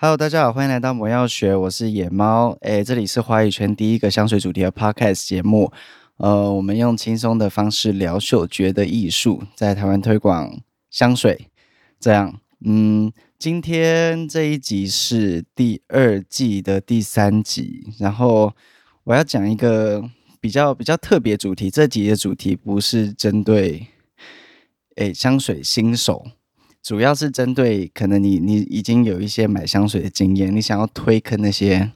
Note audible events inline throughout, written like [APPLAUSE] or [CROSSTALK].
Hello，大家好，欢迎来到魔药学，我是野猫。诶，这里是华语圈第一个香水主题的 Podcast 节目。呃，我们用轻松的方式聊嗅觉的艺术，在台湾推广香水。这样，嗯，今天这一集是第二季的第三集，然后我要讲一个比较比较特别主题。这集的主题不是针对诶香水新手。主要是针对可能你你已经有一些买香水的经验，你想要推坑那些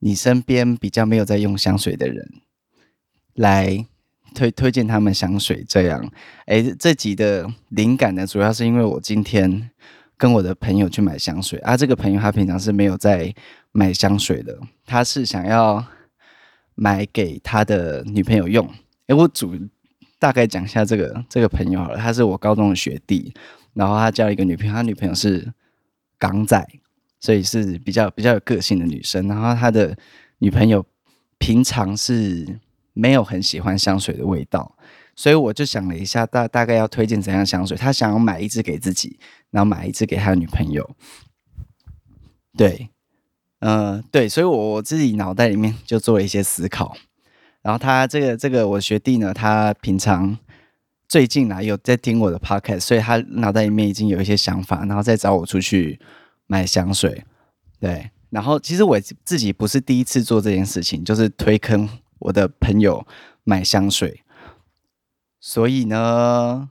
你身边比较没有在用香水的人，来推推荐他们香水。这样，哎，这集的灵感呢，主要是因为我今天跟我的朋友去买香水啊，这个朋友他平常是没有在买香水的，他是想要买给他的女朋友用。哎，我主大概讲一下这个这个朋友好了，他是我高中的学弟。然后他交了一个女朋友，他女朋友是港仔，所以是比较比较有个性的女生。然后他的女朋友平常是没有很喜欢香水的味道，所以我就想了一下，大大概要推荐怎样香水。他想要买一支给自己，然后买一支给他的女朋友。对，嗯、呃，对，所以我自己脑袋里面就做了一些思考。然后他这个这个我学弟呢，他平常。最近啊有在听我的 podcast，所以他脑袋里面已经有一些想法，然后再找我出去买香水。对，然后其实我自己不是第一次做这件事情，就是推坑我的朋友买香水。所以呢，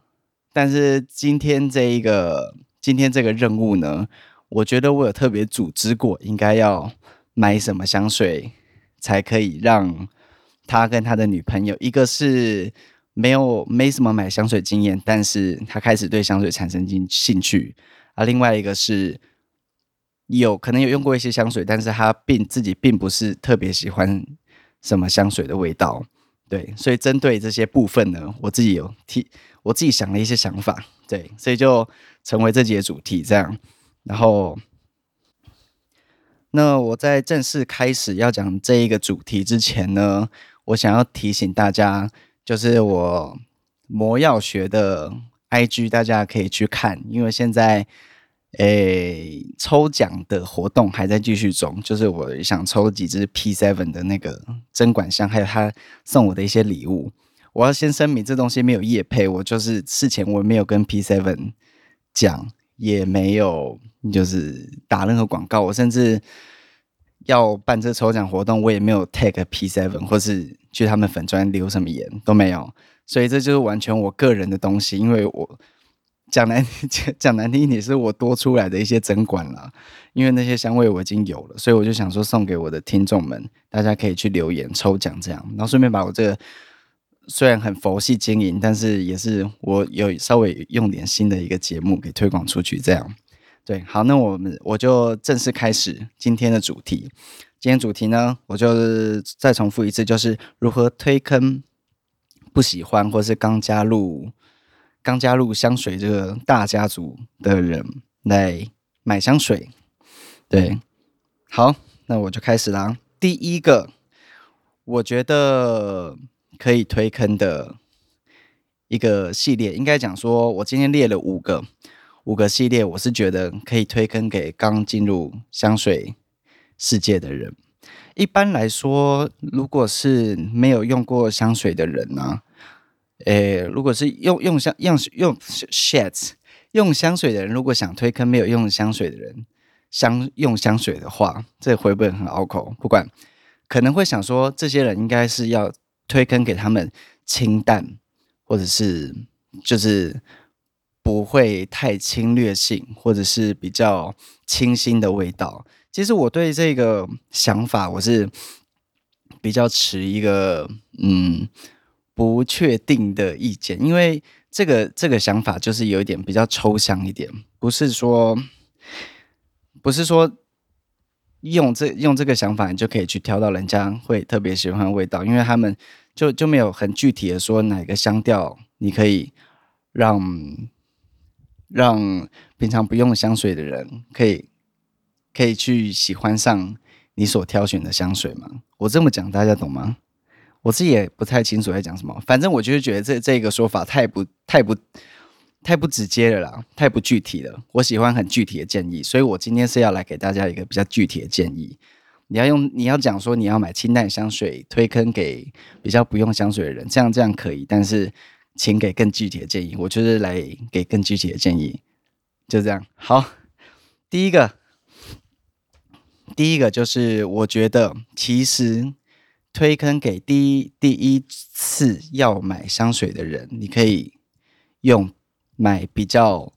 但是今天这一个今天这个任务呢，我觉得我有特别组织过，应该要买什么香水才可以让他跟他的女朋友，一个是。没有没什么买香水经验，但是他开始对香水产生兴兴趣啊。另外一个是有可能有用过一些香水，但是他并自己并不是特别喜欢什么香水的味道。对，所以针对这些部分呢，我自己有提，我自己想了一些想法。对，所以就成为这集的主题这样。然后，那我在正式开始要讲这一个主题之前呢，我想要提醒大家。就是我魔药学的 IG，大家可以去看，因为现在诶抽奖的活动还在继续中。就是我想抽几支 P7 的那个针管箱，还有他送我的一些礼物。我要先声明，这东西没有业配，我就是事前我没有跟 P7 讲，也没有就是打任何广告，我甚至。要办这抽奖活动，我也没有 tag P Seven，或是去他们粉专留什么言都没有，所以这就是完全我个人的东西。因为我讲难 [LAUGHS] 讲讲难听一点，是我多出来的一些针管啦。因为那些香味我已经有了，所以我就想说送给我的听众们，大家可以去留言抽奖这样，然后顺便把我这个虽然很佛系经营，但是也是我有稍微用点新的一个节目给推广出去这样。对，好，那我们我就正式开始今天的主题。今天主题呢，我就再重复一次，就是如何推坑不喜欢或是刚加入刚加入香水这个大家族的人来买香水。对，好，那我就开始啦。第一个，我觉得可以推坑的一个系列，应该讲说，我今天列了五个。五个系列，我是觉得可以推坑给刚进入香水世界的人。一般来说，如果是没有用过香水的人呢、啊，诶，如果是用用香用用 shit 用香水的人，如果想推坑没有用香水的人，香用香水的话，这会不会很拗口？不管，可能会想说，这些人应该是要推坑给他们清淡，或者是就是。不会太侵略性，或者是比较清新的味道。其实我对这个想法，我是比较持一个嗯不确定的意见，因为这个这个想法就是有一点比较抽象一点，不是说不是说用这用这个想法你就可以去挑到人家会特别喜欢的味道，因为他们就就没有很具体的说哪个香调你可以让。让平常不用香水的人可以可以去喜欢上你所挑选的香水吗？我这么讲大家懂吗？我自己也不太清楚在讲什么。反正我就是觉得这这个说法太不太不太不直接了啦，太不具体了。我喜欢很具体的建议，所以我今天是要来给大家一个比较具体的建议。你要用，你要讲说你要买清淡香水，推坑给比较不用香水的人，这样这样可以。但是，请给更具体的建议。我就是来给更具体的建议，就这样。好，第一个，第一个就是我觉得其实推坑给第一第一次要买香水的人，你可以用。买比较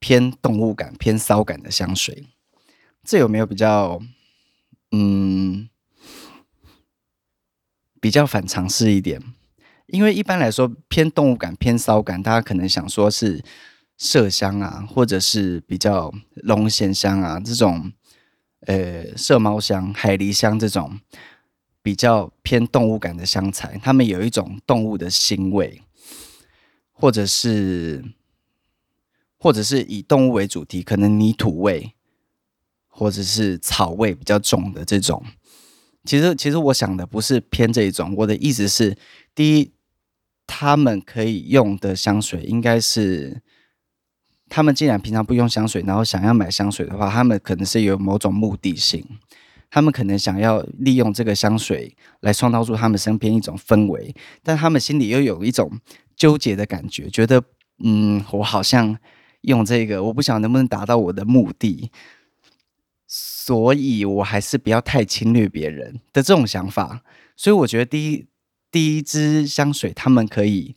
偏动物感、偏骚感的香水，这有没有比较嗯比较反常识一点？因为一般来说，偏动物感、偏骚感，大家可能想说是麝香啊，或者是比较龙涎香啊这种，呃，麝猫香、海狸香这种比较偏动物感的香材，它们有一种动物的腥味，或者是。或者是以动物为主题，可能泥土味，或者是草味比较重的这种。其实，其实我想的不是偏这一种。我的意思是，第一，他们可以用的香水，应该是他们既然平常不用香水，然后想要买香水的话，他们可能是有某种目的性。他们可能想要利用这个香水来创造出他们身边一种氛围，但他们心里又有一种纠结的感觉，觉得，嗯，我好像。用这个，我不晓得能不能达到我的目的，所以我还是不要太侵略别人的这种想法。所以我觉得第一第一支香水，他们可以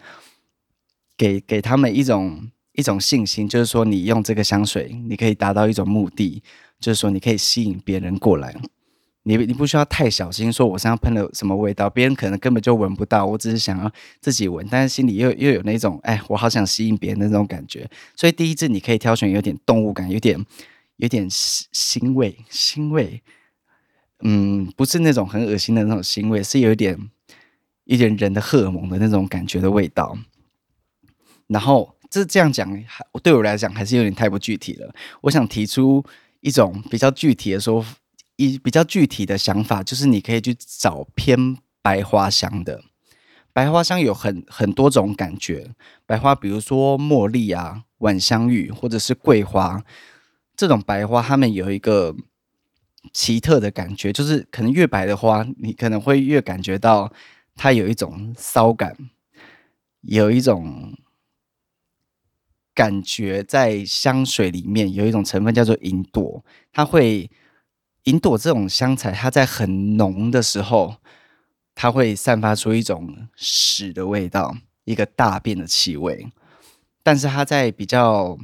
给给他们一种一种信心，就是说你用这个香水，你可以达到一种目的，就是说你可以吸引别人过来。你你不需要太小心，说我身上喷了什么味道，别人可能根本就闻不到。我只是想要自己闻，但是心里又又有那种，哎，我好想吸引别人的那种感觉。所以第一支你可以挑选有点动物感，有点有点腥味，腥味，嗯，不是那种很恶心的那种腥味，是有点一点人的荷尔蒙的那种感觉的味道。然后这这样讲，对我来讲还是有点太不具体了。我想提出一种比较具体的说。一比较具体的想法就是，你可以去找偏白花香的。白花香有很很多种感觉，白花比如说茉莉啊、晚香玉或者是桂花这种白花，它们有一个奇特的感觉，就是可能越白的花，你可能会越感觉到它有一种骚感，有一种感觉在香水里面有一种成分叫做银朵，它会。银朵这种香材，它在很浓的时候，它会散发出一种屎的味道，一个大便的气味。但是它在比较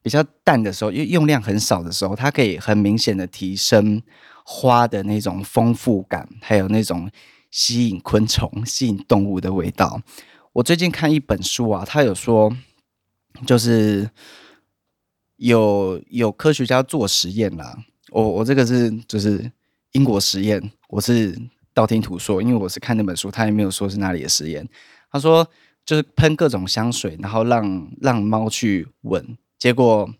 比较淡的时候，用用量很少的时候，它可以很明显的提升花的那种丰富感，还有那种吸引昆虫、吸引动物的味道。我最近看一本书啊，它有说，就是有有科学家做实验啦。我我这个是就是英国实验，我是道听途说，因为我是看那本书，他也没有说是哪里的实验。他说就是喷各种香水，然后让让猫去闻，结果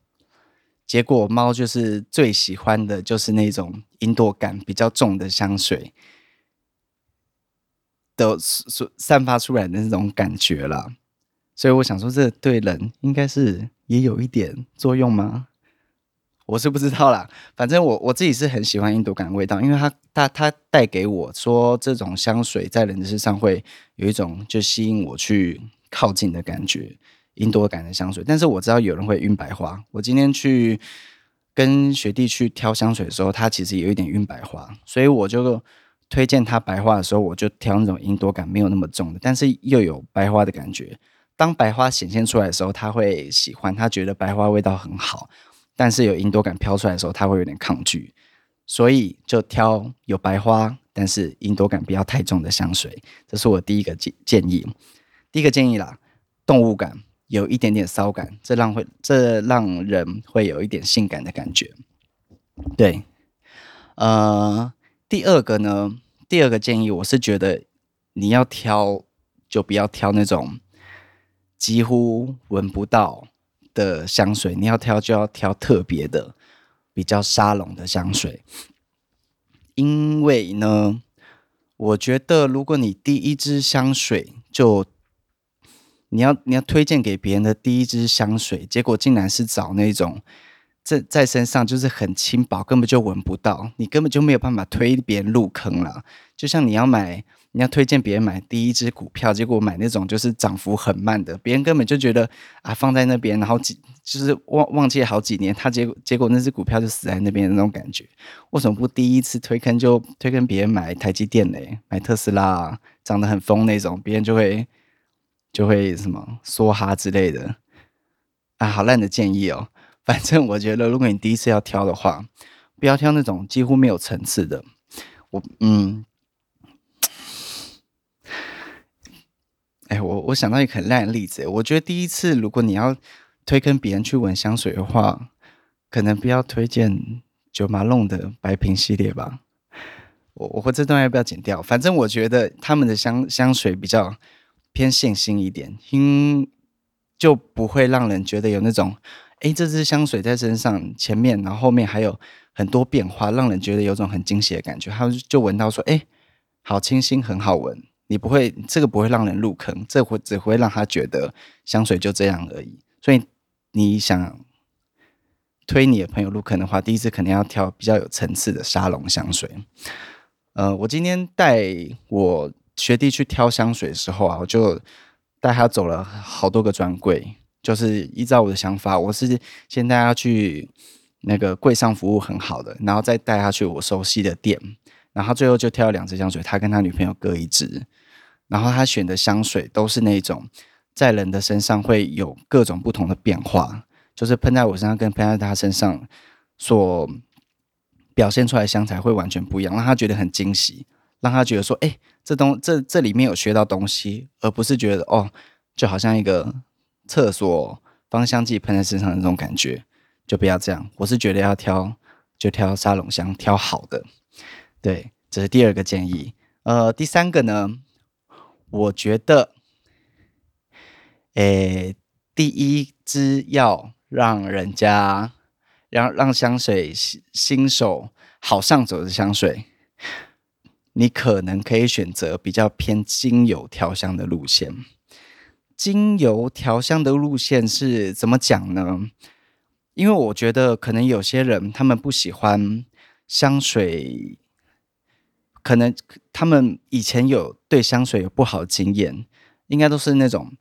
结果猫就是最喜欢的就是那种银朵感比较重的香水的所散发出来的那种感觉啦。所以我想说，这对人应该是也有一点作用吗？我是不知道啦，反正我我自己是很喜欢印度感的味道，因为它它它带给我说这种香水在人的身上会有一种就吸引我去靠近的感觉，印度感的香水。但是我知道有人会晕白花，我今天去跟学弟去挑香水的时候，他其实有一点晕白花，所以我就推荐他白花的时候，我就挑那种银朵感没有那么重的，但是又有白花的感觉。当白花显现出来的时候，他会喜欢，他觉得白花味道很好。但是有银朵感飘出来的时候，他会有点抗拒，所以就挑有白花，但是银朵感不要太重的香水。这是我第一个建建议。第一个建议啦，动物感有一点点骚感，这让会这让人会有一点性感的感觉。对，呃，第二个呢，第二个建议我是觉得你要挑就不要挑那种几乎闻不到。的香水，你要挑就要挑特别的、比较沙龙的香水，因为呢，我觉得如果你第一支香水就你要你要推荐给别人的第一支香水，结果竟然是找那种在在身上就是很轻薄，根本就闻不到，你根本就没有办法推别人入坑了。就像你要买，你要推荐别人买第一只股票，结果买那种就是涨幅很慢的，别人根本就觉得啊放在那边，然后几就是忘忘记好几年，他结果结果那只股票就死在那边的那种感觉。为什么不第一次推坑就推坑别人买台积电嘞，买特斯拉，啊涨得很疯那种，别人就会。就会什么梭哈之类的啊，好烂的建议哦。反正我觉得，如果你第一次要挑的话，不要挑那种几乎没有层次的。我嗯，哎，我我想到一个很烂的例子。我觉得第一次如果你要推跟别人去闻香水的话，可能不要推荐九马弄的白瓶系列吧。我我会这段要不要剪掉？反正我觉得他们的香香水比较。偏线性一点，因就不会让人觉得有那种，哎，这支香水在身上前面，然后后面还有很多变化，让人觉得有种很惊喜的感觉。他就闻到说，哎，好清新，很好闻。你不会，这个不会让人入坑，这会只会让他觉得香水就这样而已。所以你想推你的朋友入坑的话，第一次肯定要挑比较有层次的沙龙香水。呃，我今天带我。学弟去挑香水的时候啊，我就带他走了好多个专柜，就是依照我的想法，我是先带他去那个柜上服务很好的，然后再带他去我熟悉的店，然后最后就挑了两支香水，他跟他女朋友各一支，然后他选的香水都是那种在人的身上会有各种不同的变化，就是喷在我身上跟喷在他身上所表现出来的香材会完全不一样，让他觉得很惊喜。让他觉得说，哎、这东这这里面有学到东西，而不是觉得哦，就好像一个厕所芳香剂喷在身上的那种感觉，就不要这样。我是觉得要挑，就挑沙龙香，挑好的。对，这是第二个建议。呃，第三个呢，我觉得，诶、第一支要让人家让让香水新手好上手的香水。你可能可以选择比较偏精油调香的路线。精油调香的路线是怎么讲呢？因为我觉得可能有些人他们不喜欢香水，可能他们以前有对香水有不好的经验，应该都是那种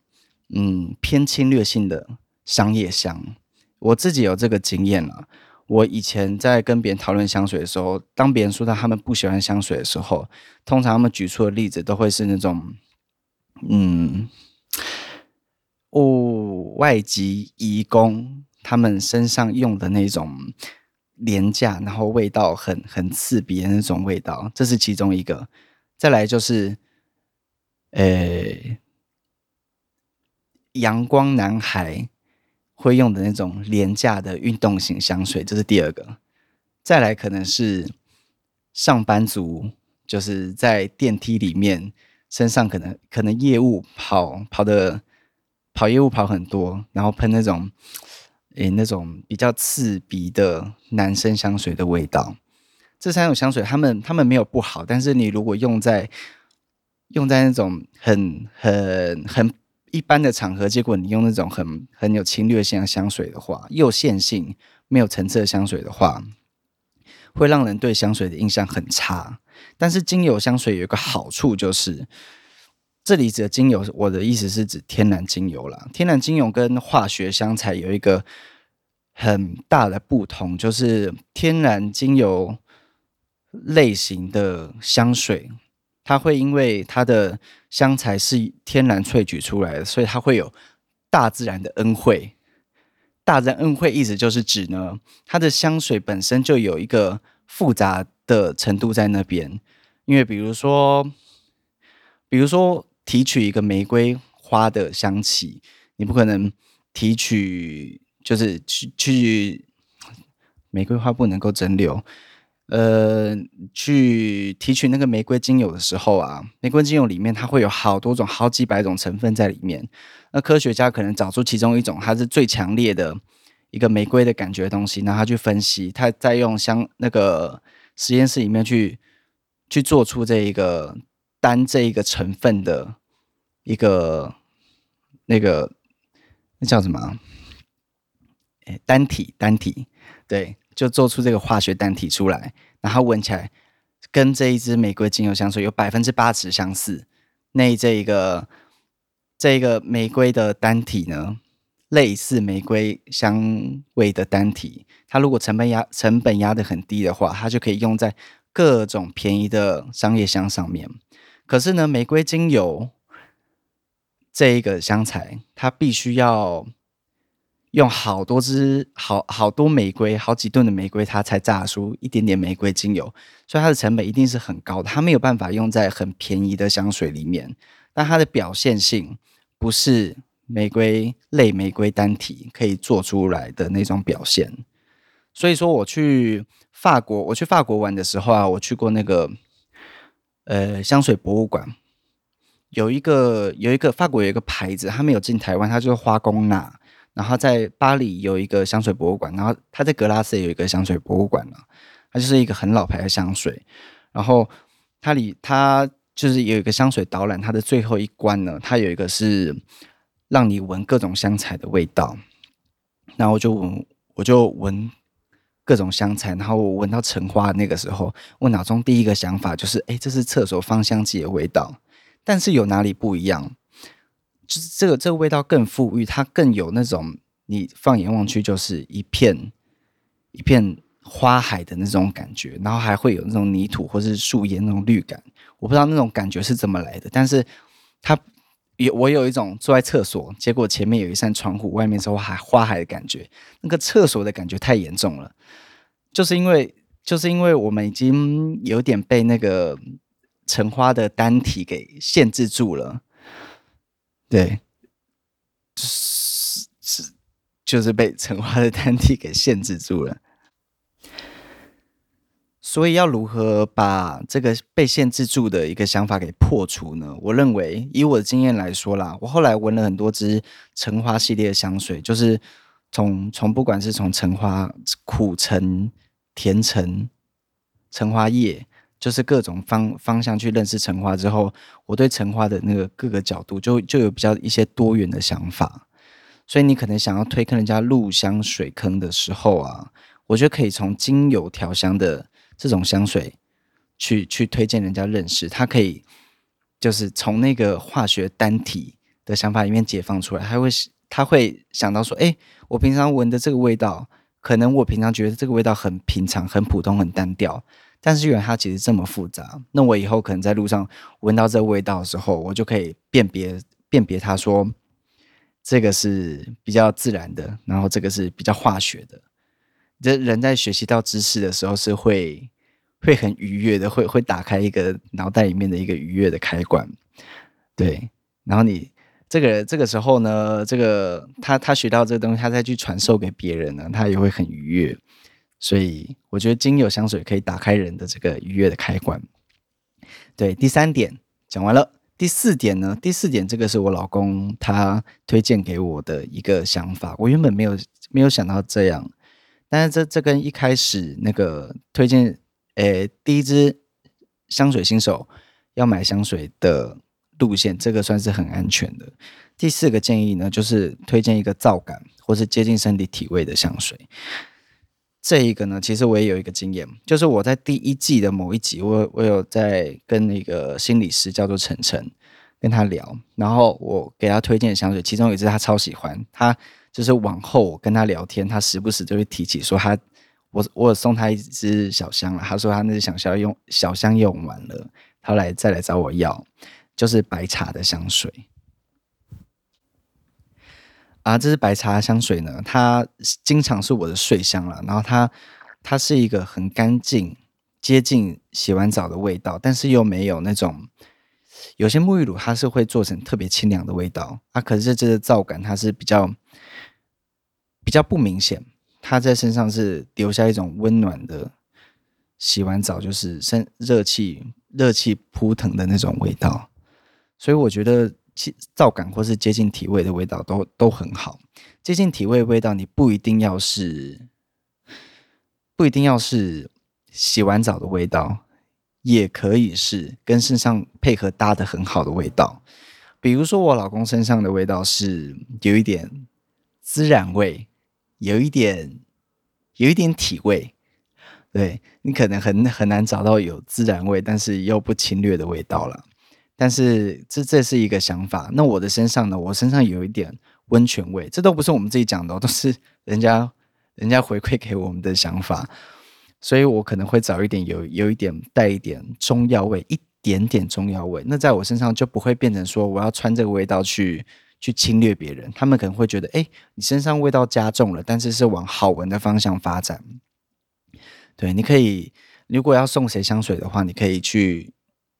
嗯偏侵略性的商业香。我自己有这个经验了。我以前在跟别人讨论香水的时候，当别人说到他们不喜欢香水的时候，通常他们举出的例子都会是那种，嗯，哦，外籍移工他们身上用的那种廉价，然后味道很很刺鼻的那种味道，这是其中一个。再来就是，呃，阳光男孩。会用的那种廉价的运动型香水，这是第二个。再来可能是上班族，就是在电梯里面，身上可能可能业务跑跑的跑业务跑很多，然后喷那种诶那种比较刺鼻的男生香水的味道。这三种香水，他们他们没有不好，但是你如果用在用在那种很很很。一般的场合，结果你用那种很很有侵略性的香水的话，又线性没有层次的香水的话，会让人对香水的印象很差。但是精油香水有一个好处，就是这里指的精油，我的意思是指天然精油啦。天然精油跟化学香材有一个很大的不同，就是天然精油类型的香水。它会因为它的香材是天然萃取出来的，所以它会有大自然的恩惠。大自然恩惠意思就是指呢，它的香水本身就有一个复杂的程度在那边。因为比如说，比如说提取一个玫瑰花的香气，你不可能提取就是去去玫瑰花不能够蒸馏。呃，去提取那个玫瑰精油的时候啊，玫瑰精油里面它会有好多种、好几百种成分在里面。那科学家可能找出其中一种，它是最强烈的一个玫瑰的感觉的东西，然后他去分析，他再用香那个实验室里面去去做出这一个单这一个成分的一个那个那叫什么？哎，单体单体，对，就做出这个化学单体出来，然后闻起来跟这一支玫瑰精油香水有百分之八十相似。那这一个这个玫瑰的单体呢，类似玫瑰香味的单体，它如果成本压成本压得很低的话，它就可以用在各种便宜的商业香上面。可是呢，玫瑰精油这一个香材，它必须要用好多支好好多玫瑰，好几吨的玫瑰，它才榨出一点点玫瑰精油，所以它的成本一定是很高的。它没有办法用在很便宜的香水里面，但它的表现性不是玫瑰类玫瑰单体可以做出来的那种表现。所以说，我去法国，我去法国玩的时候啊，我去过那个。呃，香水博物馆有一个有一个法国有一个牌子，它没有进台湾，它就是花宫纳。然后在巴黎有一个香水博物馆，然后它在格拉斯也有一个香水博物馆了。它就是一个很老牌的香水。然后它里它就是有一个香水导览，它的最后一关呢，它有一个是让你闻各种香材的味道。然后就闻，我就闻。各种香材，然后我闻到橙花那个时候，我脑中第一个想法就是：哎，这是厕所芳香剂的味道。但是有哪里不一样？就是这个这个味道更富裕，它更有那种你放眼望去就是一片一片花海的那种感觉，然后还会有那种泥土或是树叶那种绿感。我不知道那种感觉是怎么来的，但是它有我有一种坐在厕所，结果前面有一扇窗户，外面是花海花海的感觉，那个厕所的感觉太严重了。就是因为，就是因为我们已经有点被那个橙花的单体给限制住了，对，是是，就是被橙花的单体给限制住了。所以要如何把这个被限制住的一个想法给破除呢？我认为，以我的经验来说啦，我后来闻了很多支橙花系列的香水，就是从从不管是从橙花苦橙。甜橙、橙花叶，就是各种方方向去认识橙花之后，我对橙花的那个各个角度就就有比较一些多元的想法。所以你可能想要推坑人家入香水坑的时候啊，我觉得可以从精油调香的这种香水去去推荐人家认识，它可以就是从那个化学单体的想法里面解放出来，他会他会想到说，哎，我平常闻的这个味道。可能我平常觉得这个味道很平常、很普通、很单调，但是原来它其实这么复杂。那我以后可能在路上闻到这个味道的时候，我就可以辨别辨别它，说这个是比较自然的，然后这个是比较化学的。这人在学习到知识的时候是会会很愉悦的，会会打开一个脑袋里面的一个愉悦的开关。对，然后你。这个这个时候呢，这个他他学到这个东西，他再去传授给别人呢，他也会很愉悦。所以我觉得精油香水可以打开人的这个愉悦的开关。对，第三点讲完了，第四点呢？第四点这个是我老公他推荐给我的一个想法，我原本没有没有想到这样，但是这这跟一开始那个推荐，诶，第一支香水新手要买香水的。路线这个算是很安全的。第四个建议呢，就是推荐一个皂感或是接近身体体味的香水。这一个呢，其实我也有一个经验，就是我在第一季的某一集，我我有在跟那个心理师叫做晨晨跟他聊，然后我给他推荐的香水，其中有一支他超喜欢，他就是往后我跟他聊天，他时不时就会提起说他我我有送他一支小香了，他说他那支小香用小香用完了，他来再来找我要。就是白茶的香水啊，这是白茶的香水呢，它经常是我的睡香了。然后它它是一个很干净、接近洗完澡的味道，但是又没有那种有些沐浴乳它是会做成特别清凉的味道啊。可是这个皂感它是比较比较不明显，它在身上是留下一种温暖的，洗完澡就是身热气热气扑腾的那种味道。所以我觉得，皂感或是接近体味的味道都都很好。接近体味味道，你不一定要是，不一定要是洗完澡的味道，也可以是跟身上配合搭得很好的味道。比如说我老公身上的味道是有一点孜然味，有一点有一点体味。对，你可能很很难找到有孜然味，但是又不侵略的味道了。但是这这是一个想法。那我的身上呢？我身上有一点温泉味，这都不是我们自己讲的，都是人家人家回馈给我们的想法。所以我可能会找一点有有一点带一点中药味，一点点中药味。那在我身上就不会变成说我要穿这个味道去去侵略别人。他们可能会觉得，哎，你身上味道加重了，但是是往好闻的方向发展。对，你可以，如果要送谁香水的话，你可以去，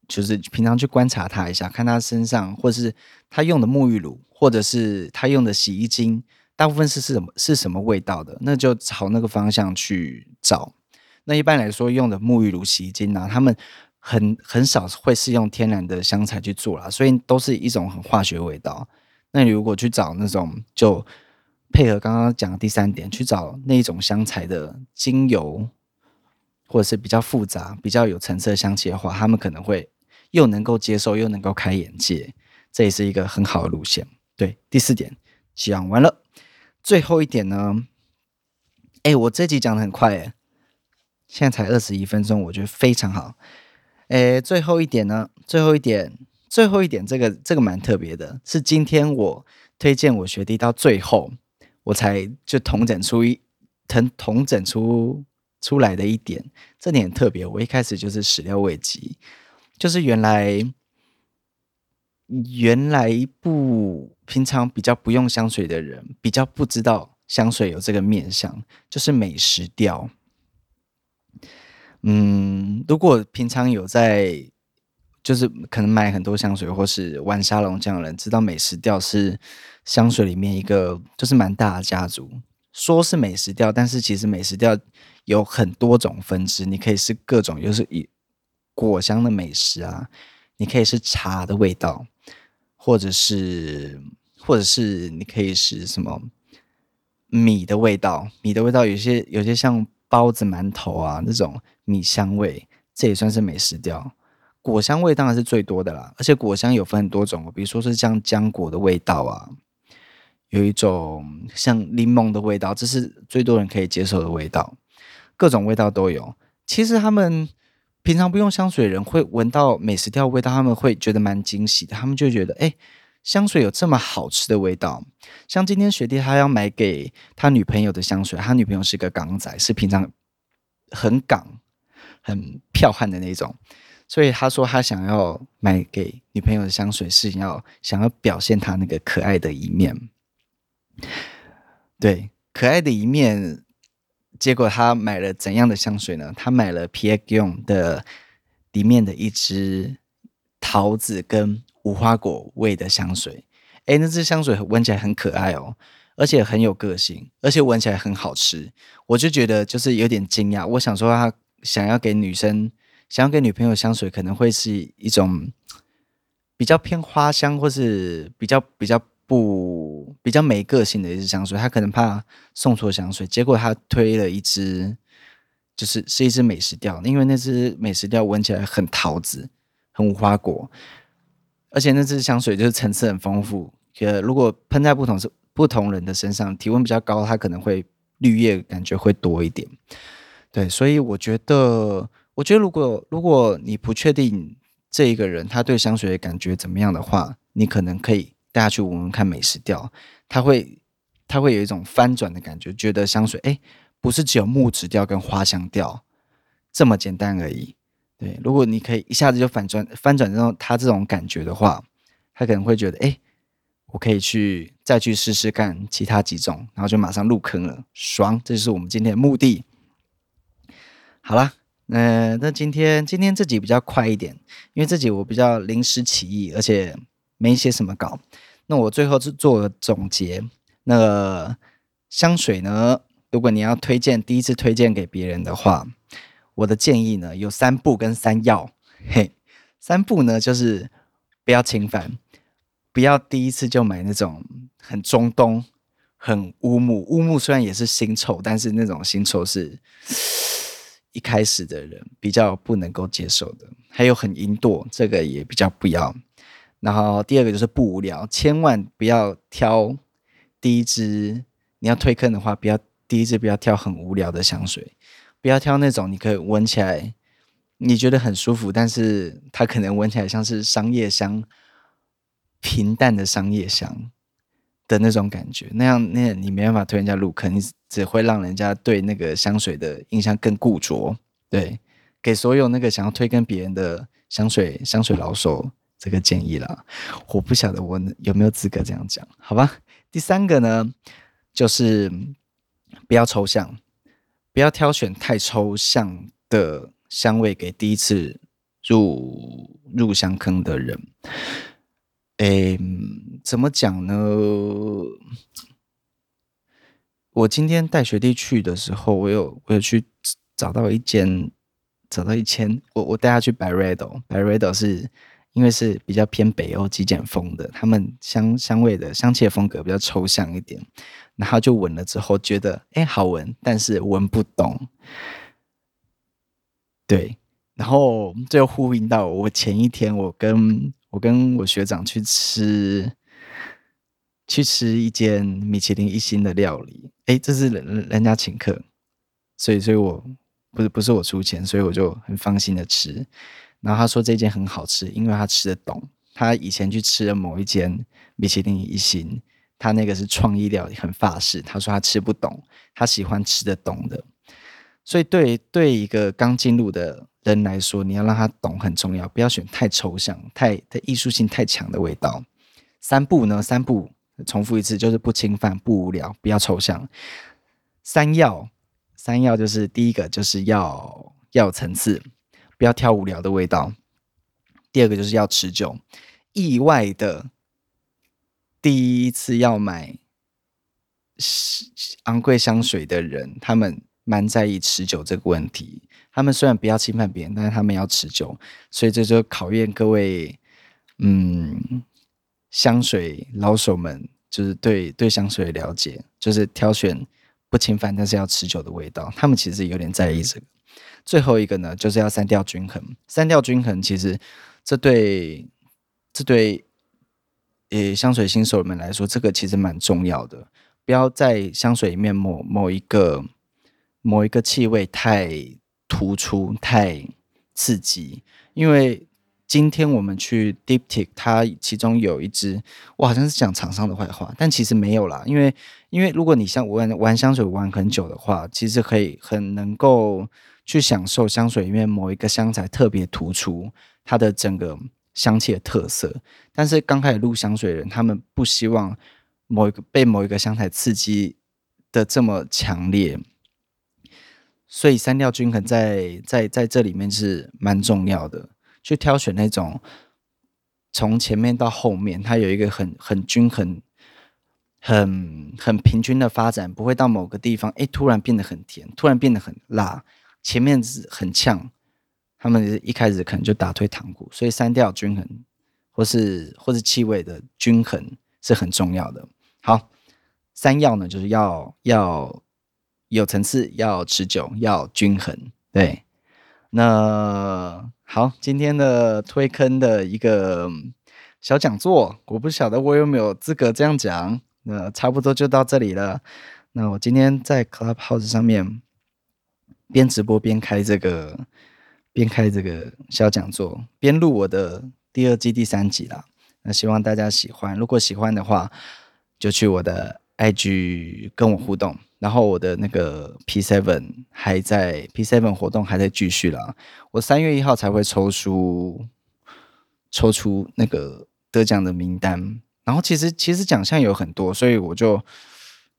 就是平常去观察他一下，看他身上，或是他用的沐浴乳，或者是他用的洗衣精，大部分是是什么是什么味道的，那就朝那个方向去找。那一般来说，用的沐浴乳、洗衣精、啊，他们很很少会是用天然的香材去做啦，所以都是一种很化学味道。那你如果去找那种，就配合刚刚讲的第三点，去找那种香材的精油。或者是比较复杂、比较有层次的香气的话，他们可能会又能够接受，又能够开眼界，这也是一个很好的路线。对，第四点讲完了，最后一点呢？哎，我这集讲的很快哎，现在才二十一分钟，我觉得非常好。诶，最后一点呢？最后一点，最后一点，这个这个蛮特别的，是今天我推荐我学弟到最后，我才就统整出一统统整出。出来的一点，这点很特别。我一开始就是始料未及，就是原来原来不平常比较不用香水的人，比较不知道香水有这个面向，就是美食调。嗯，如果平常有在，就是可能买很多香水或是玩沙龙这样的人，知道美食调是香水里面一个就是蛮大的家族。说是美食调，但是其实美食调有很多种分支。你可以是各种，就是以果香的美食啊，你可以是茶的味道，或者是或者是你可以是什么米的味道。米的味道有些有些像包子、馒头啊那种米香味，这也算是美食调。果香味当然是最多的啦，而且果香有分很多种，比如说是像浆果的味道啊。有一种像柠檬的味道，这是最多人可以接受的味道。各种味道都有。其实他们平常不用香水的人会闻到美食调味道，他们会觉得蛮惊喜的。他们就觉得，哎，香水有这么好吃的味道。像今天学弟他要买给他女朋友的香水，他女朋友是个港仔，是平常很港、很剽悍的那种，所以他说他想要买给女朋友的香水，是要想要表现他那个可爱的一面。对，可爱的一面。结果他买了怎样的香水呢？他买了 Piaget 用的里面的一支桃子跟无花果味的香水。诶，那支香水闻起来很可爱哦，而且很有个性，而且闻起来很好吃。我就觉得就是有点惊讶。我想说他想要给女生，想要给女朋友香水，可能会是一种比较偏花香，或是比较比较。不比较没个性的一支香水，他可能怕送错香水，结果他推了一支，就是是一支美食调，因为那支美食调闻起来很桃子，很无花果，而且那支香水就是层次很丰富，呃，如果喷在不同是不同人的身上，体温比较高，它可能会绿叶感觉会多一点，对，所以我觉得，我觉得如果如果你不确定这一个人他对香水的感觉怎么样的话，你可能可以。带他去闻闻看美食调，他会他会有一种翻转的感觉，觉得香水哎，不是只有木质调跟花香调这么简单而已。对，如果你可以一下子就反转翻转这种它这种感觉的话，他可能会觉得哎，我可以去再去试试看其他几种，然后就马上入坑了，爽！这就是我们今天的目的。好啦，那那今天今天这集比较快一点，因为这集我比较临时起意，而且。没写什么稿，那我最后是做个总结。那个香水呢，如果你要推荐，第一次推荐给别人的话，我的建议呢有三步跟三要。嘿，三步呢就是不要侵犯，不要第一次就买那种很中东、很乌木。乌木虽然也是腥臭，但是那种腥臭是一开始的人比较不能够接受的。还有很银惰，这个也比较不要。然后第二个就是不无聊，千万不要挑第一支，你要推坑的话，不要第一支不要挑很无聊的香水，不要挑那种你可以闻起来你觉得很舒服，但是它可能闻起来像是商业香，平淡的商业香的那种感觉，那样那你没办法推人家入坑，你只会让人家对那个香水的印象更固着。对，给所有那个想要推跟别人的香水香水老手。这个建议啦，我不晓得我有没有资格这样讲，好吧？第三个呢，就是不要抽象，不要挑选太抽象的香味给第一次入入香坑的人。诶，怎么讲呢？我今天带学弟去的时候，我有我有去找到一间，找到一间，我我带他去 Byredo，Byredo 是。因为是比较偏北欧极简风的，他们香香味的香气的风格比较抽象一点，然后就闻了之后觉得哎好闻，但是闻不懂。对，然后最后呼应到我前一天我跟我跟我学长去吃去吃一间米其林一星的料理，哎，这是人人家请客，所以所以我不是不是我出钱，所以我就很放心的吃。然后他说这间很好吃，因为他吃得懂。他以前去吃了某一间米其林一星，他那个是创意料理，很法式。他说他吃不懂，他喜欢吃得懂的。所以对对一个刚进入的人来说，你要让他懂很重要，不要选太抽象、太太艺术性太强的味道。三不呢？三不重复一次，就是不侵犯、不无聊、不要抽象。三要，三要就是第一个就是要要有层次。不要挑无聊的味道。第二个就是要持久。意外的，第一次要买昂贵香水的人，他们蛮在意持久这个问题。他们虽然不要侵犯别人，但是他们要持久。所以这就考验各位，嗯，香水老手们，就是对对香水的了解，就是挑选不侵犯但是要持久的味道。他们其实有点在意这个。最后一个呢，就是要三调均衡。三调均衡，其实这对这对呃香水新手们来说，这个其实蛮重要的。不要在香水里面某某一个某一个气味太突出、太刺激。因为今天我们去 Diptyque，它其中有一支，我好像是讲厂商的坏话，但其实没有啦。因为因为如果你像玩玩香水玩很久的话，其实可以很能够。去享受香水里面某一个香材特别突出它的整个香气的特色，但是刚开始入香水的人，他们不希望某一个被某一个香材刺激的这么强烈，所以三调均衡在在在这里面是蛮重要的。去挑选那种从前面到后面，它有一个很很均衡、很很平均的发展，不会到某个地方哎突然变得很甜，突然变得很辣。前面是很呛，他们一开始可能就打退堂鼓，所以三调均衡，或是或是气味的均衡是很重要的。好，三要呢，就是要要有层次，要持久，要均衡。对，那好，今天的推坑的一个小讲座，我不晓得我有没有资格这样讲，那差不多就到这里了。那我今天在 Clubhouse 上面。边直播边开这个，边开这个小讲座，边录我的第二季第三集啦。那希望大家喜欢，如果喜欢的话，就去我的 IG 跟我互动。然后我的那个 P7 还在 P7 活动还在继续啦。我三月一号才会抽出抽出那个得奖的名单。然后其实其实奖项有很多，所以我就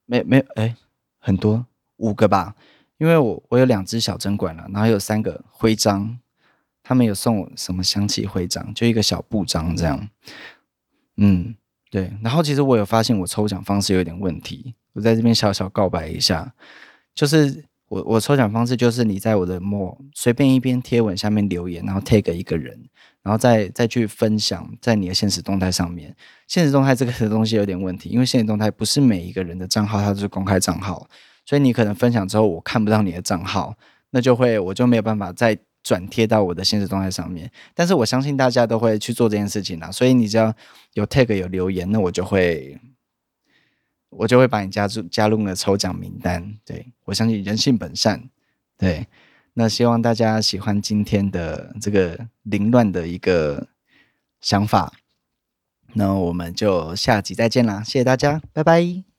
没没哎很多五个吧。因为我我有两只小针管了，然后有三个徽章，他们有送我什么香气徽章，就一个小布章这样。嗯，对。然后其实我有发现我抽奖方式有点问题，我在这边小小告白一下，就是我我抽奖方式就是你在我的某随便一篇贴文下面留言，然后 tag 一个人，然后再再去分享在你的现实动态上面。现实动态这个东西有点问题，因为现实动态不是每一个人的账号它都是公开账号。所以你可能分享之后，我看不到你的账号，那就会我就没有办法再转贴到我的现实动态上面。但是我相信大家都会去做这件事情啦，所以你只要有 tag 有留言，那我就会我就会把你加入加入了抽奖名单。对，我相信人性本善。对，那希望大家喜欢今天的这个凌乱的一个想法。那我们就下集再见啦，谢谢大家，拜拜。